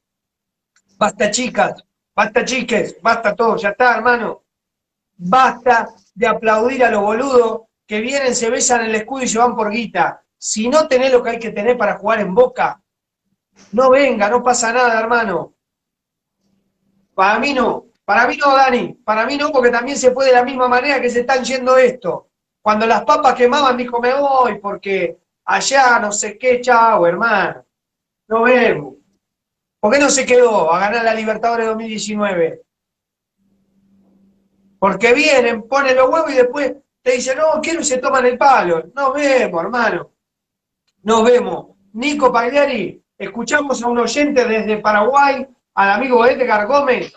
Speaker 2: Basta, chicas. Basta, chiques. Basta todo. Ya está, hermano. Basta de aplaudir a los boludos que vienen, se besan el escudo y se van por guita. Si no tenés lo que hay que tener para jugar en Boca, no venga, no pasa nada, hermano. Para mí no, para mí no, Dani, para mí no, porque también se puede de la misma manera que se están yendo esto. Cuando las papas quemaban, dijo, me voy, porque allá no sé qué, chao, hermano. No vemos. ¿Por qué no se quedó a ganar la Libertadores 2019? Porque vienen, ponen los huevos y después te dicen, no, quiero y se toman el palo. Nos vemos, hermano. Nos vemos. Nico Pagliari, escuchamos a un oyente desde Paraguay, al amigo Edgar Gómez.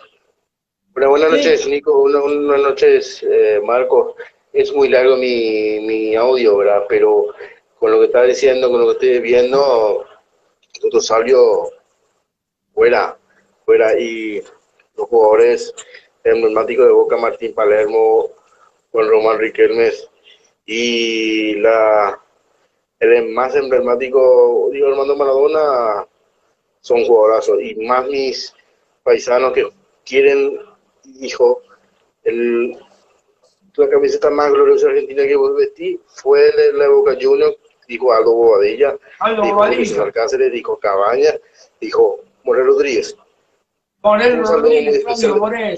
Speaker 7: buenas noches, Nico. Buenas, noches, eh, Marcos. Es muy largo mi, mi audio, ¿verdad? Pero con lo que está diciendo, con lo que estoy viendo, todo salió fuera, fuera. Y los jugadores emblemáticos de Boca, Martín Palermo, Juan Román Riquelmes y la el más emblemático, digo, Armando Maradona, son jugadorazos. Y más mis paisanos que quieren, hijo, el, la camiseta más gloriosa argentina que vos vestí fue de la Boca Juniors, dijo Aldo Bobadilla, Aldo dijo Bobadilla. Dijo Cabaña, dijo Morel Rodríguez.
Speaker 2: Morel Rodríguez,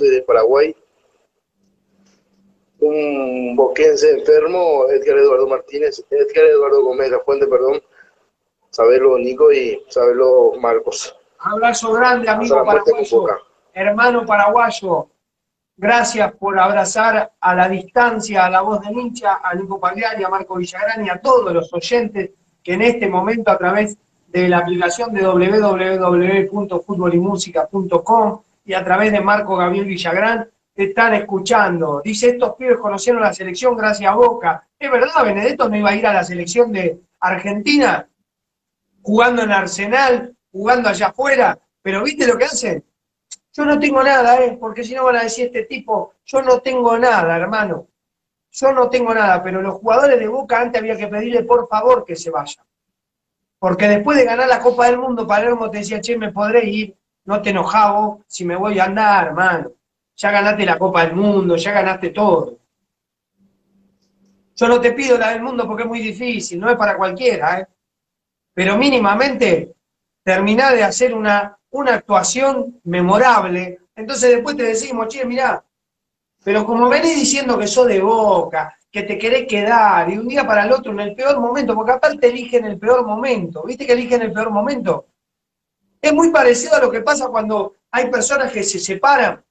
Speaker 7: de Paraguay. Un boquense enfermo, Edgar Eduardo Martínez, Edgar Eduardo Gómez, la fuente, perdón. Sabelo Nico y sabelo Marcos.
Speaker 2: Abrazo grande, amigo paraguayo, hermano paraguayo. Gracias por abrazar a la distancia a la voz de hincha, a Nico Pagliari, a Marco Villagrán y a todos los oyentes que en este momento a través de la aplicación de www.futbolymusica.com y a través de Marco Gabriel Villagrán están escuchando. Dice, estos pibes conocieron la selección gracias a Boca. Es verdad, Benedetto no iba a ir a la selección de Argentina jugando en Arsenal, jugando allá afuera, pero ¿viste lo que hacen? Yo no tengo nada, ¿eh? porque si no van a decir este tipo, yo no tengo nada, hermano. Yo no tengo nada, pero los jugadores de Boca antes había que pedirle por favor que se vayan. Porque después de ganar la Copa del Mundo, Palermo te decía, che, me podré ir, no te enojabo si me voy a andar, hermano. Ya ganaste la Copa del Mundo, ya ganaste todo. Yo no te pido la del mundo porque es muy difícil, no es para cualquiera, ¿eh? pero mínimamente terminá de hacer una, una actuación memorable. Entonces después te decimos, che, mirá, pero como venís diciendo que sos de boca, que te querés quedar, y un día para el otro, en el peor momento, porque aparte eligen el peor momento, ¿viste que eligen el peor momento? Es muy parecido a lo que pasa cuando hay personas que se separan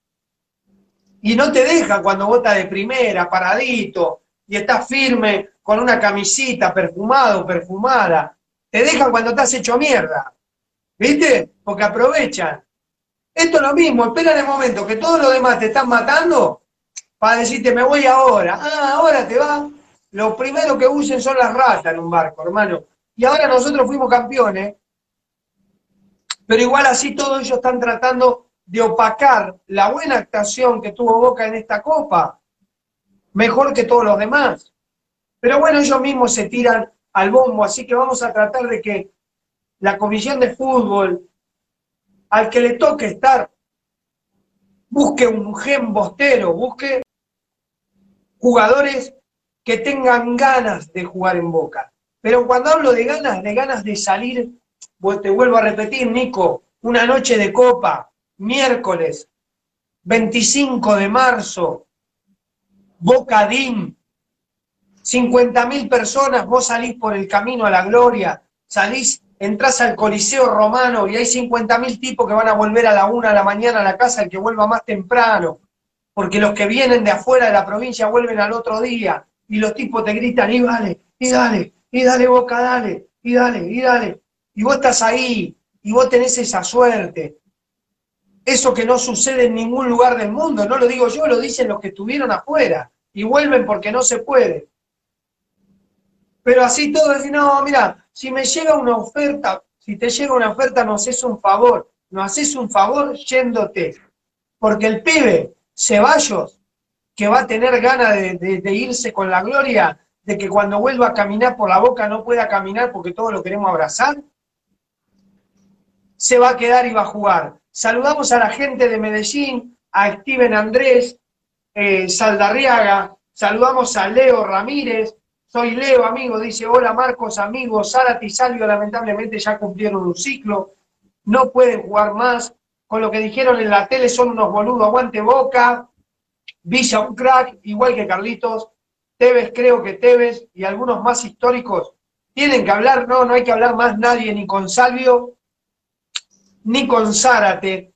Speaker 2: y no te dejan cuando vota de primera, paradito, y estás firme con una camisita perfumado, perfumada. Te dejan cuando estás hecho mierda. ¿Viste? Porque aprovechan. Esto es lo mismo, esperan el momento que todos los demás te están matando para decirte me voy ahora. Ah, ahora te va. Lo primero que usen son las ratas en un barco, hermano. Y ahora nosotros fuimos campeones, pero igual así todos ellos están tratando de opacar la buena actuación que tuvo Boca en esta Copa, mejor que todos los demás. Pero bueno, ellos mismos se tiran al bombo, así que vamos a tratar de que la comisión de fútbol, al que le toque estar, busque un gen bostero, busque jugadores que tengan ganas de jugar en Boca. Pero cuando hablo de ganas, de ganas de salir, pues te vuelvo a repetir, Nico, una noche de copa, miércoles 25 de marzo, Bocadín, 50.000 personas, vos salís por el camino a la gloria, salís, entrás al Coliseo Romano y hay 50.000 tipos que van a volver a la una de la mañana a la casa, el que vuelva más temprano, porque los que vienen de afuera de la provincia vuelven al otro día, y los tipos te gritan, y dale, y dale, y dale Boca, dale, y dale, y dale, y vos estás ahí, y vos tenés esa suerte, eso que no sucede en ningún lugar del mundo, no lo digo yo, lo dicen los que estuvieron afuera y vuelven porque no se puede. Pero así todo, decir, no, mira, si me llega una oferta, si te llega una oferta, nos haces un favor, nos haces un favor yéndote. Porque el pibe, Ceballos, que va a tener ganas de, irse con la gloria, de que cuando vuelva a caminar por la boca no pueda caminar porque todos lo queremos abrazar, se va a quedar y va a jugar. Saludamos a la gente de Medellín, a Steven Andrés, eh, Saldarriaga, saludamos a Leo Ramírez, soy Leo, amigo, dice, hola Marcos, amigos, Zárate y Salvio lamentablemente ya cumplieron un ciclo, no pueden jugar más, con lo que dijeron en la tele son unos boludos, aguante boca, Villa un crack, igual que Carlitos, Tevez creo que Tevez y algunos más históricos tienen que hablar, no, no hay que hablar más nadie ni con Salvio ni con Zárate,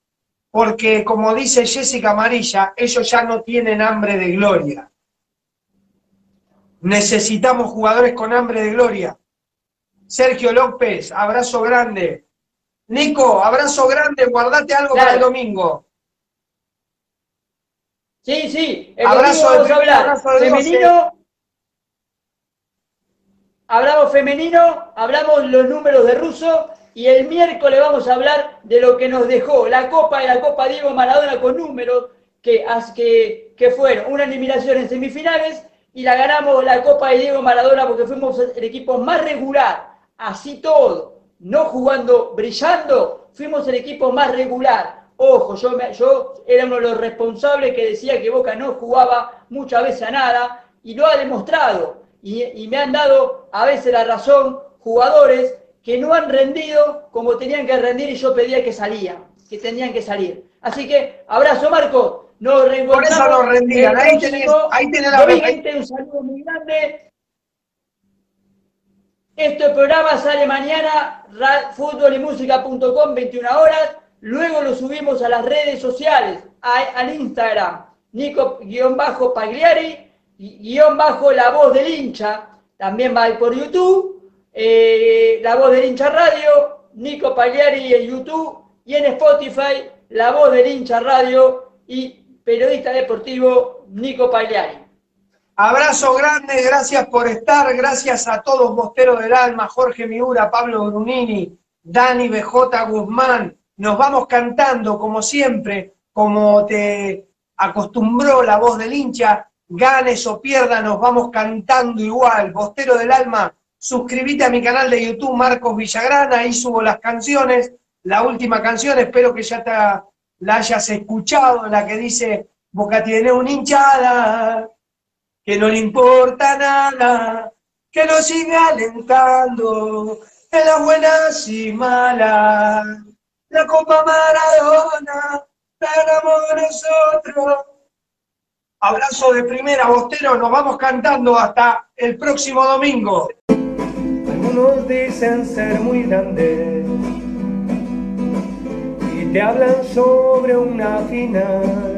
Speaker 8: porque como dice Jessica Amarilla, ellos ya no tienen hambre de gloria. Necesitamos jugadores con hambre de gloria. Sergio López, abrazo grande. Nico, abrazo grande, guardate algo para el domingo.
Speaker 3: Sí, sí, el abrazo vamos a hablar. femenino. Hablamos femenino, hablamos los números de Russo y el miércoles vamos a hablar de lo que nos dejó la Copa y la Copa Diego Maradona con números que, que, que fueron una eliminación en semifinales y la ganamos la Copa de Diego Maradona porque fuimos el equipo más regular, así todo, no jugando, brillando, fuimos el equipo más regular. Ojo, yo, yo era uno de los responsables que decía que Boca no jugaba muchas veces a nada y lo ha demostrado. Y, y me han dado a veces la razón jugadores que no han rendido como tenían que rendir y yo pedía que salían, que tenían que salir. Así que, abrazo Marco, nos reencontramos.
Speaker 8: Por eso no rendían, ahí tenés, ahí tenés la
Speaker 3: un saludo muy grande. Este programa sale mañana, futbolymusica.com, 21 horas. Luego lo subimos a las redes sociales, al Instagram, Nico-Pagliari, guion bajo la voz del hincha. También va por YouTube eh, la Voz del Hincha Radio, Nico Pagliari en YouTube y en Spotify, La Voz del Hincha Radio y periodista deportivo Nico Pagliari.
Speaker 8: Abrazo grande, gracias por estar, gracias a todos Bosteros del Alma, Jorge Miura, Pablo Brunini, Dani BJ Guzmán. Nos vamos cantando como siempre, como te acostumbró la voz del hincha, ganes o pierdas, nos vamos cantando igual. Bostero del Alma, suscríbete a mi canal de YouTube Marcos Villagrana, ahí subo las canciones, la última canción, espero que ya te, la hayas escuchado, la que dice, Boca tiene una hinchada, que no le importa nada, que lo sigue alentando en las buenas y malas. La Copa Maradona la ganamos nosotros. Abrazo de primera, Bostero, nos vamos cantando hasta el próximo domingo
Speaker 2: nos dicen ser muy grandes y te hablan sobre una final.